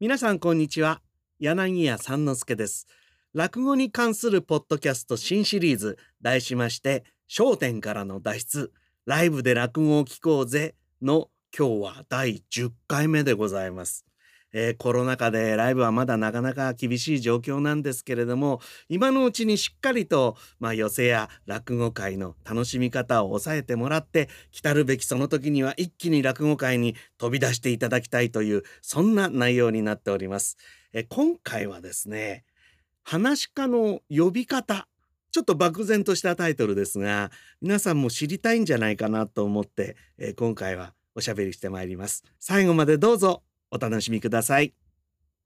皆さんこんにちは。柳家三之助です。落語に関するポッドキャスト新シリーズ題しまして焦点からの脱出。ライブで落語を聞こうぜの今日は第10回目でございます。えー、コロナ禍でライブはまだなかなか厳しい状況なんですけれども今のうちにしっかりと、まあ、寄席や落語会の楽しみ方を抑えてもらって来たるべきその時には一気に落語会に飛び出していただきたいというそんな内容になっております。えー、今回はですね話し家の呼び方ちょっと漠然としたタイトルですが皆さんも知りたいんじゃないかなと思って、えー、今回はおしゃべりしてまいります。最後までどうぞお楽しみください。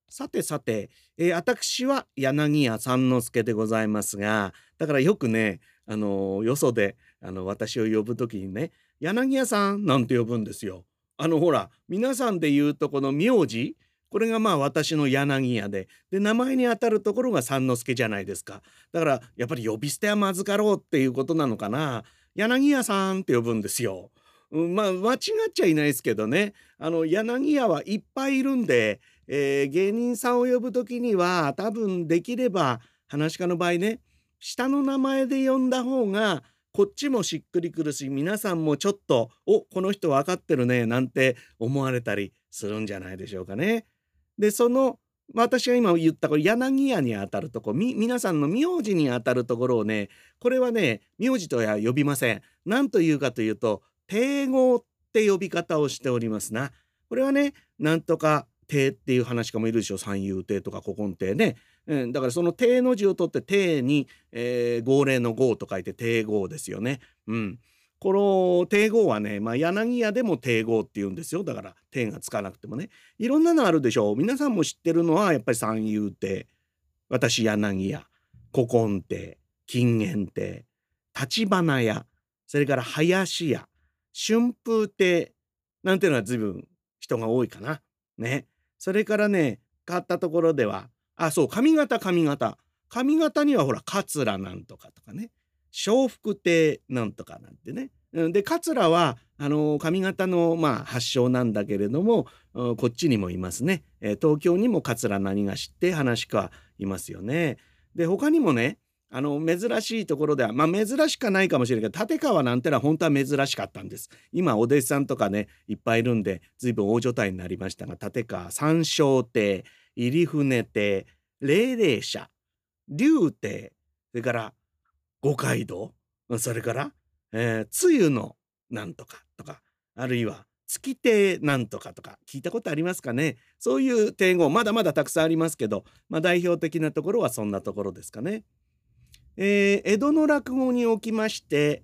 さてさて、えー、私は柳家三之助でございますがだからよくねあのよそであの私を呼ぶ時にね「柳家さん」なんて呼ぶんですよ。あのほら皆さんで言うとこの名字これがまあ私の柳家でで名前にあたるところが三之助じゃないですかだからやっぱり呼び捨てはまずかろうっていうことなのかな柳家さんって呼ぶんですよ。うん、まあ間違っちゃいないですけどねあの柳家はいっぱいいるんで、えー、芸人さんを呼ぶ時には多分できれば話し家の場合ね下の名前で呼んだ方がこっちもしっくりくるし皆さんもちょっと「おこの人分かってるね」なんて思われたりするんじゃないでしょうかね。でその私が今言ったこれ柳家にあたるとこみ皆さんの名字にあたるところをねこれはね名字とは呼びません。何というかというと帝語って呼び方をしておりますな。これはねなんとか帝っていう話家もいるでしょ。三遊亭とか古今亭ね、うん、だからその帝の字を取って帝に、えー、号令の号と書いて帝号ですよね。うん、この帝号はね、まあ、柳家でも帝号って言うんですよ。だから帝がつかなくてもね。いろんなのあるでしょう。皆さんも知ってるのはやっぱり三遊亭。私柳家。古今亭。金元亭。橘屋。それから林家。春風亭なんていうのは随分人が多いかな。ね。それからね、変わったところでは、あ、そう、髪型髪型。髪型にはほら、桂なんとかとかね。笑福亭なんとかなんてね。で、桂は、あの、髪型の、まあ、発祥なんだけれども、こっちにもいますね。え東京にも桂何が知って話かいますよね。で、他にもね、あの珍しいところではまあ珍しかないかもしれないけど立川なんてのは本当は珍しかったんです今お弟子さんとかねいっぱいいるんで随分大所帯になりましたが立川三笑亭入船亭霊霊社竜亭それから五街道それから、えー、梅雨のなんとかとかあるいは月亭なんとかとか聞いたことありますかね？そういう帝語まだまだたくさんありますけど、まあ、代表的なところはそんなところですかね。えー、江戸の落語におきまして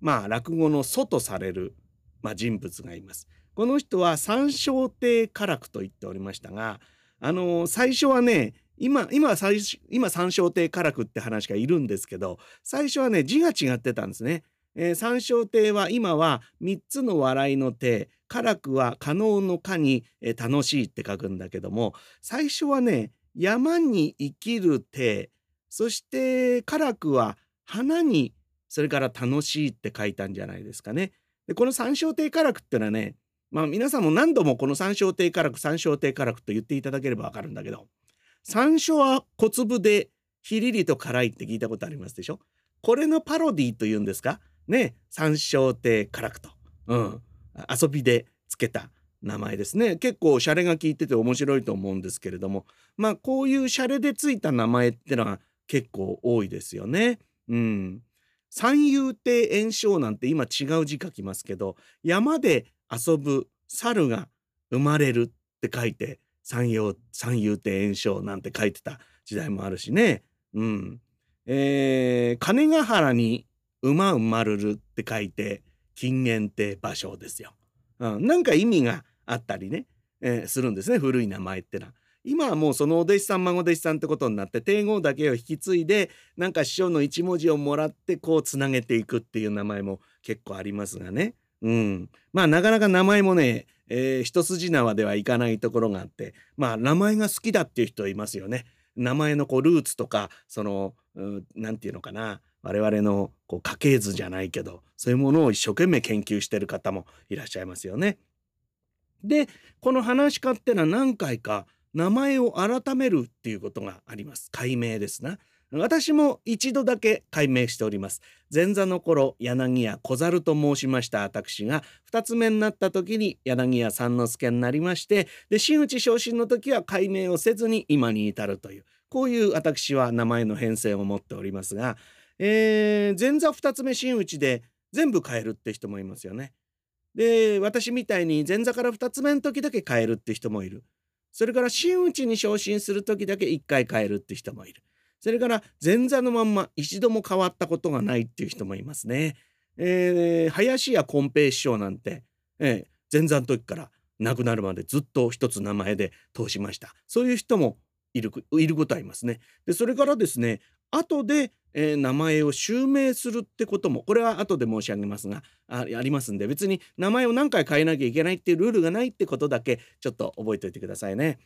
まあ落語の祖とされる、まあ、人物がいます。この人は三笑亭家楽と言っておりましたがあのー、最初はね今今最今三笑亭家楽って話がいるんですけど最初はね字が違ってたんですね。えー、三笑亭は今は3つの笑いの亭家楽は可能の可に、えー、楽しいって書くんだけども最初はね山に生きる亭そしてカラクは花にそれから楽しいって書いたんじゃないですかね。でこの三笑亭カラクってのはねまあ皆さんも何度もこの三笑亭カラク三笑亭カラクと言っていただければわかるんだけど山椒は小粒でひりりと辛いって聞いたことありますでしょ？これのパロディというんですか？ね三笑亭カラクと、うん、遊びでつけた名前ですね。結構シャレが効いてて面白いと思うんですけれども。まあこういうシャレでついた名前ってのは結構多いですよね。うん。三遊亭炎症なんて今違う字書きますけど山で遊ぶ猿が生まれるって書いて三遊三遊亭炎症なんて書いてた時代もあるしね。うん。えー、金ヶ原に馬生まるるって書いて金元亭芭蕉ですよ。うん、なんか意味があったりね、えー、するんですね古い名前ってのは。今はもうそのお弟子さん孫弟子さんってことになって帝号だけを引き継いでなんか師匠の一文字をもらってこうつなげていくっていう名前も結構ありますがね。うん、まあなかなか名前もね、えー、一筋縄ではいかないところがあってまあ名前が好きだっていう人いますよね。名前のこうルーツとかその何て言うのかな我々のこう家系図じゃないけどそういうものを一生懸命研究してる方もいらっしゃいますよね。でこの話し家ってのは何回か名前を改めるっていうことがあります。改名ですな。私も一度だけ改名しております。前座の頃柳家小猿と申しました私が二つ目になった時に柳家三之助になりましてで真打ち昇進の時は改名をせずに今に至るというこういう私は名前の変遷を持っておりますが、えー、前座二つ目真打ちで全部変えるって人もいますよね。で私みたいに前座から2つ目の時だけ変えるって人もいる。それから真打ちに昇進する時だけ1回変えるって人もいるそれから前座のまんま一度も変わったことがないっていう人もいますね。えー、林家金平師匠なんて、えー、前座の時から亡くなるまでずっと一つ名前で通しましたそういう人もいるいることありますね。でそれからですね後でえー、名前を襲名するってこともこれは後で申し上げますがありますんで別に名前を何回変えなきゃいけないっていうルールがないってことだけちょっと覚えておいてくださいね。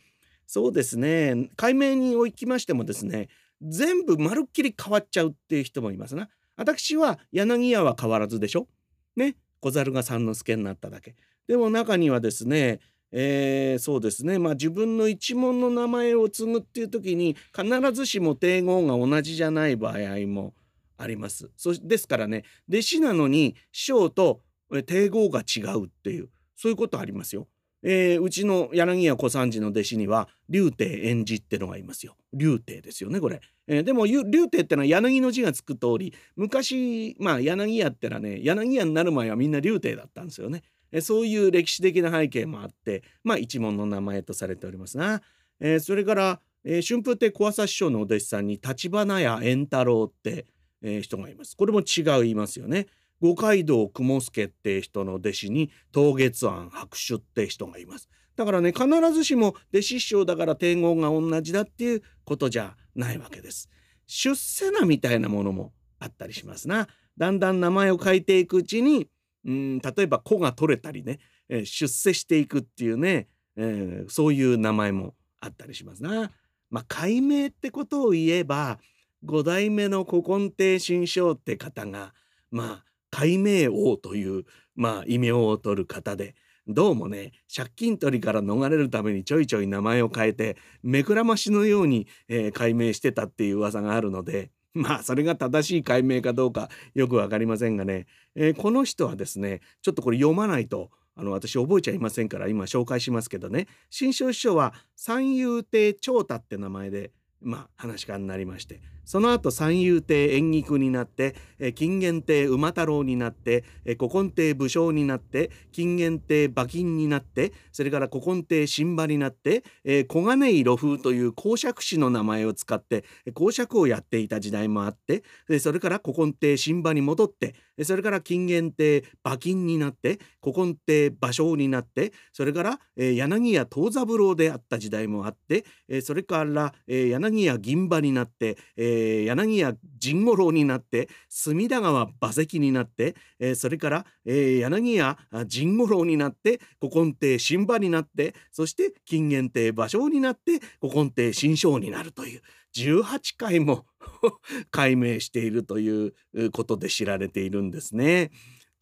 そうですね解明におきましてもですね全部まるっきり変わっちゃうっていう人もいますな。私は柳家は変わらずでしょ。ね小猿が三之助になっただけ。でも中にはですねえー、そうですねまあ自分の一門の名前を継ぐっていう時に必ずしも帝号が同じじゃない場合もあります。そですからね弟子なのに師匠と帝号が違うっていうそういうことありますよ。えー、うちの柳家小三治の弟子には竜帝演じってのがいますよ。竜帝ですよねこれ。えー、でも竜帝ってのは柳の字がつく通り昔まあ柳家ってのはね柳家になる前はみんな竜帝だったんですよね。えそういう歴史的な背景もあってまあ一門の名前とされておりますな。えー、それから、えー、春風亭小朝師匠のお弟子さんに橘屋円太郎って、えー、人がいます。これも違う言いますよね。五街道雲助って人の弟子に東月庵白手って人がいます。だからね必ずしも弟子師匠だから帝王が同じだっていうことじゃないわけです。出世名みたいなものもあったりしますな。だんだん名前を変えていくうちにうん例えば子が取れたりね、えー、出世していくっていうね、えー、そういう名前もあったりしますな。まあ解明ってことを言えば五代目の古今亭新章って方がまあ解明王というまあ異名を取る方でどうもね借金取りから逃れるためにちょいちょい名前を変えて目くらましのように、えー、解明してたっていう噂があるので まあそれが正しい解明かどうかよく分かりませんがね、えー、この人はですねちょっとこれ読まないとあの私覚えちゃいませんから今紹介しますけどね。新庄師匠は三遊亭長太って名前でまあ話家になりまして。その後三遊亭演劇になって金元亭馬太郎になって古今亭武将になって金元亭馬金になってそれから古今亭新馬になって小金井露風という公爵士の名前を使って公爵をやっていた時代もあってそれから古今亭新馬に戻ってそれから金元亭馬金になって古今亭馬将になってそれから柳家藤三郎であった時代もあってそれから柳家銀馬になって、えー、柳家甚五郎になって隅田川馬関になって、えー、それから、えー、柳家甚五郎になって古今亭新馬になってそして金元亭芭蕉になって古今亭新章になるという18回も 解明しているということで知られているんですね。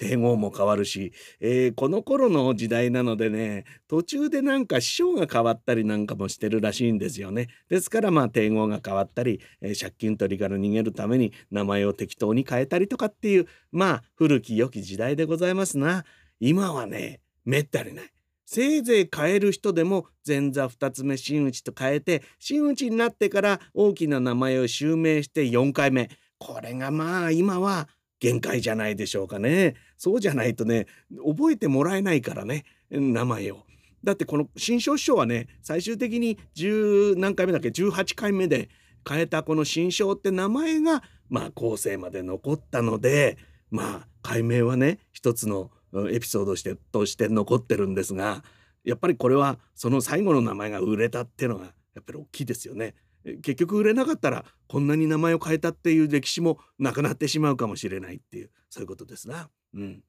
帝王も変わるし、えー、この頃の時代なのでね途中でなんか師匠が変わったりなんかもしてるらしいんですよね。ですからまあ帝王が変わったり、えー、借金取りから逃げるために名前を適当に変えたりとかっていうまあ古き良き時代でございますな。今はねめったにない。せいぜい変える人でも前座二つ目真打ちと変えて真打ちになってから大きな名前を襲名して4回目これがまあ今は限界じゃないでしょうかね。そうじゃないとね覚えてもらえないからね名前を。だってこの新章師匠はね最終的に10何回目だっけ？18回目で変えたこの新章って名前がまあ後世まで残ったのでまあ解明はね一つのエピソードしてとして残ってるんですがやっぱりこれはその最後の名前が売れたっていうのがやっぱり大きいですよね。結局売れなかったらこんなに名前を変えたっていう歴史もなくなってしまうかもしれないっていうそういうことですな。うん、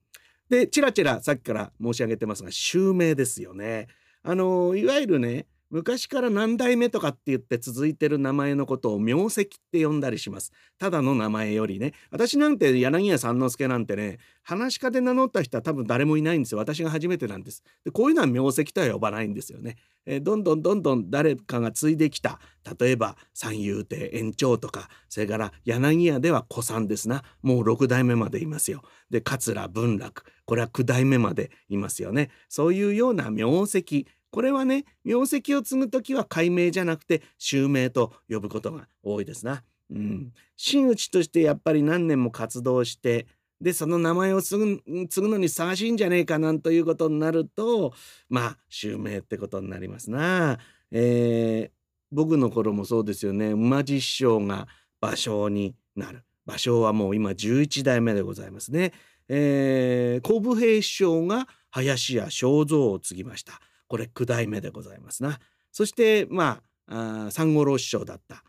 でチラチラさっきから申し上げてますが襲名ですよね。あのいわゆるね昔から何代目とかって言って続いてる名前のことを名跡って呼んだりします。ただの名前よりね。私なんて柳家三之助なんてね、話し家で名乗った人は多分誰もいないんですよ。私が初めてなんです。でこういうのは名跡とは呼ばないんですよね。えー、どんどんどんどん誰かが継いできた。例えば三遊亭延長とか、それから柳家では古参ですな。もう6代目までいますよ。で、桂文楽。これは9代目までいますよね。そういうような名跡。これはね名跡を継ぐ時は改名じゃなくて襲名と呼ぶことが多いですな。うん、真打ちとしてやっぱり何年も活動してでその名前を継ぐ継ぐのにふさわしいんじゃねえかなんということになるとまあ襲名ってことになりますな。えー、僕の頃もそうですよね馬地師匠が芭蕉になる芭蕉はもう今11代目でございますね。えー、小武平師匠が林家正蔵を継ぎました。これ九代目でございますな。そしてまあ三五郎師匠だった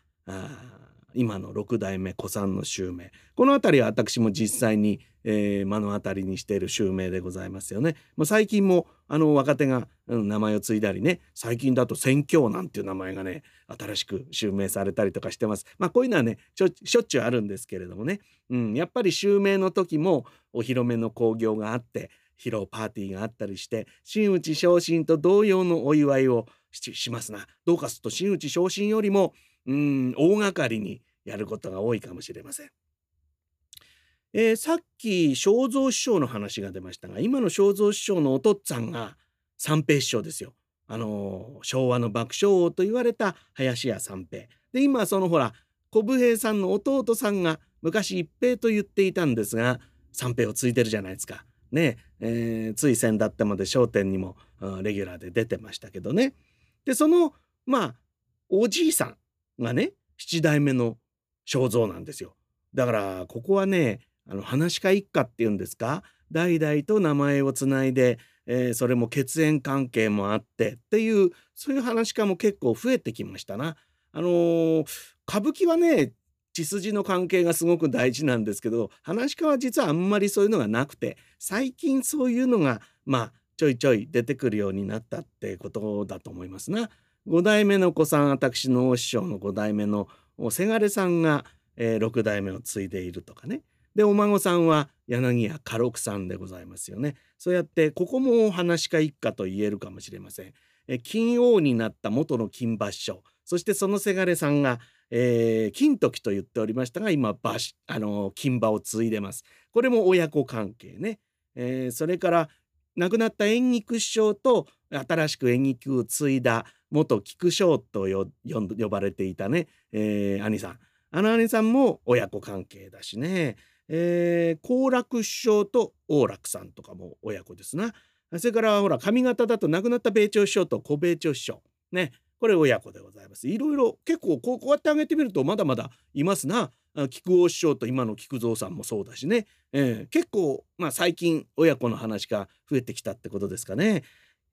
今の六代目古参の襲名この辺りは私も実際に、えー、目の当たりにしている襲名でございますよね。まあ、最近もあの若手が、うん、名前を継いだりね最近だと宣教なんていう名前がね新しく襲名されたりとかしてます。まあこういうのはねしょっちゅうあるんですけれどもね、うん、やっぱり襲名の時もお披露目の興行があって披露パーティーがあったりして真打ち昇進と同様のお祝いをしますなどうかすると真打昇進よりもうん大掛かりにやることが多いかもしれません。えー、さっき正蔵師匠の話が出ましたが今の正蔵師匠のお父っつぁんが三平師匠ですよ。あのー、昭和の爆笑王と言われた林家三平。で今そのほら小武平さんの弟さんが昔一平と言っていたんですが三平を継いでるじゃないですか。ね、えー、つい先だってまで『笑点』にもレギュラーで出てましたけどね。でそのまあおじいさんがね七代目の正蔵なんですよ。だからここはねあの話家一家っていうんですか？代々と名前をつないで、えー、それも血縁関係もあってっていうそういう話家も結構増えてきましたな。あのー、歌舞伎はね血筋の関係がすごく大事なんですけど話し家は実はあんまりそういうのがなくて最近そういうのがまあちょいちょい出てくるようになったってことだと思いますな。5代目の子さん私の師匠の5代目のせがれさんが、えー、6代目を継いでいるとかね。でお孫さんは柳家家禄さんでございますよね。そうやってここも話し家一家と言えるかもしれません。え金王になった元の金馬師匠そしてそのせがれさんがえー、金時と言っておりましたが今馬あの金馬を継いでます。これも親子関係ね。えー、それから亡くなった演劇師匠と新しく演劇を継いだ元菊章と呼ばれていたね、えー、兄さん。あの兄さんも親子関係だしね。えー、楽師匠と王楽さんとかも親子ですな。それからほら上方だと亡くなった米朝師匠と小米朝師匠ね。これ親子でございます。いろいろ結構こうこうやってあげてみるとまだまだいますな。菊王師匠と今の菊蔵さんもそうだしね、えー、結構、まあ、最近親子の話が増えてきたってことですかね。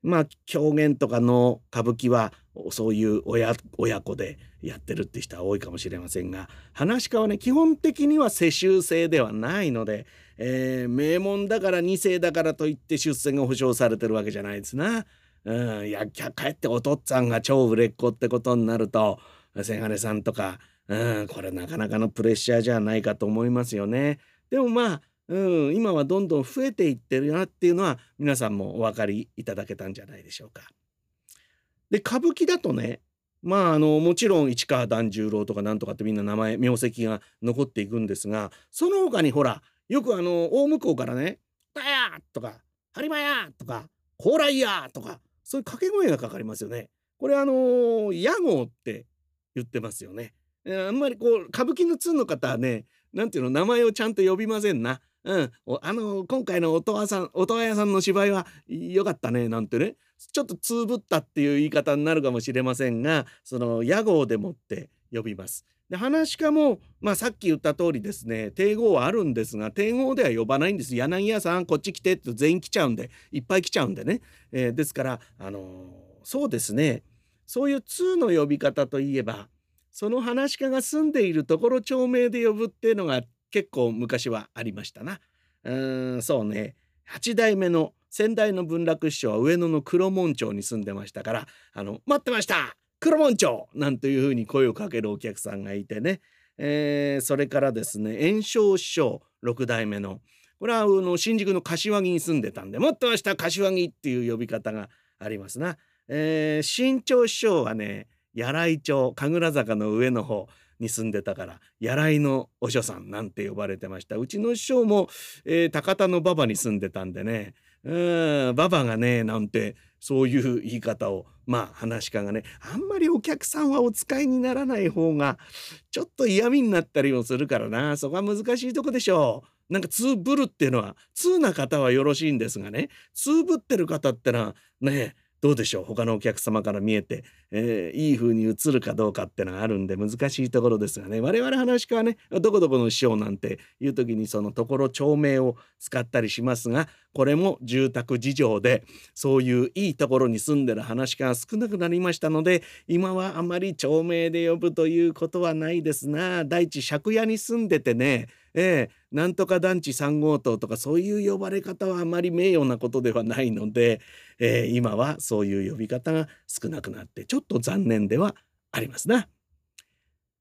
まあ狂言とかの歌舞伎はそういう親親子でやってるって人は多いかもしれませんが話し家はね基本的には世襲制ではないので、えー、名門だから2世だからといって出世が保障されてるわけじゃないですな。うん、いやかえってお父っつぁんが超売れっ子ってことになるとせがれさんとか、うん、これなかなかのプレッシャーじゃないかと思いますよね。でもまあ、うん、今はどんどん増えていってるなっていうのは皆さんもお分かりいただけたんじゃないでしょうか。で歌舞伎だとねまああのもちろん市川團十郎とかなんとかってみんな名前名跡が残っていくんですがその他にほらよくあの大向こうからね「だや!」とか「播磨や!」とか「蓬莱や!」とかそういう掛け声がかかりますよね。これあのー、屋号って言ってますよね。あんまりこう歌舞伎の通の方はねなんていうの名前をちゃんと呼びませんな。うん、あのー、今回の音羽さん音羽屋さんの芝居は良かったねなんてねちょっとつぶったっていう言い方になるかもしれませんがその屋号でもって呼びます。で話し家も、まあ、さっき言った通りですね帝号はあるんですが帝号では呼ばないんです。柳家さんこっち来てって全員来ちゃうんでいっぱい来ちゃうんでね、えー、ですからあのー、そうですね。そういう通の呼び方といえばその話家が住んでいるところ町名で呼ぶっていうのが結構昔はありましたな。うんそうね。8代目の先代の文楽師匠は上野の黒門町に住んでましたから「あの待ってました黒門町!」なんていうふうに声をかけるお客さんがいてね、えー、それからですね炎症師匠6代目のこれはあの新宿の柏木に住んでたんで「待ってました柏木!」っていう呼び方がありますな。えー、新潮師匠はね柳井町神楽坂の上の方に住んでたから柳井のお師さんなんて呼ばれてましたうちの師匠も、えー、高田の馬場に住んでたんでねうん馬場がねなんてそういう言い方を。まあ話し家がねあんまりお客さんはお使いにならない方がちょっと嫌味になったりもするからな。そこは難しいとこでしょう。なんかツーブルっていうのは通な方はよろしいんですがね。ツーブってる方ってのはねどうでしょう？他のお客様から見えて、えー、いい風に映るかどうかってのがあるんで難しいところですがね。我々話家はねどこどこの師匠なんていう時にそのところ町名を使ったりしますがこれも住宅事情でそういういいところに住んでる話家が少なくなりましたので今はあまり町名で呼ぶということはないですな。第一借家に住んでてねええなんとか団地3号棟とかそういう呼ばれ方はあまり名誉なことではないので、えー、今はそういう呼び方が少なくなってちょっと残念ではありますな。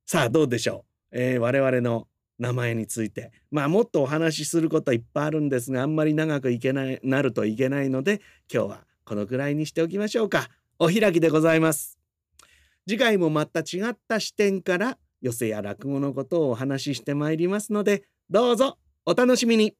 さあどうでしょう、えー、我々の名前についてまあもっとお話しすることはいっぱいあるんですがあんまり長くいけないなるといけないので今日はこのくらいにしておきましょうか。お開きでございます。次回もまた違った視点から寄せや落語のことをお話ししてまいりますのでどうぞお楽しみに。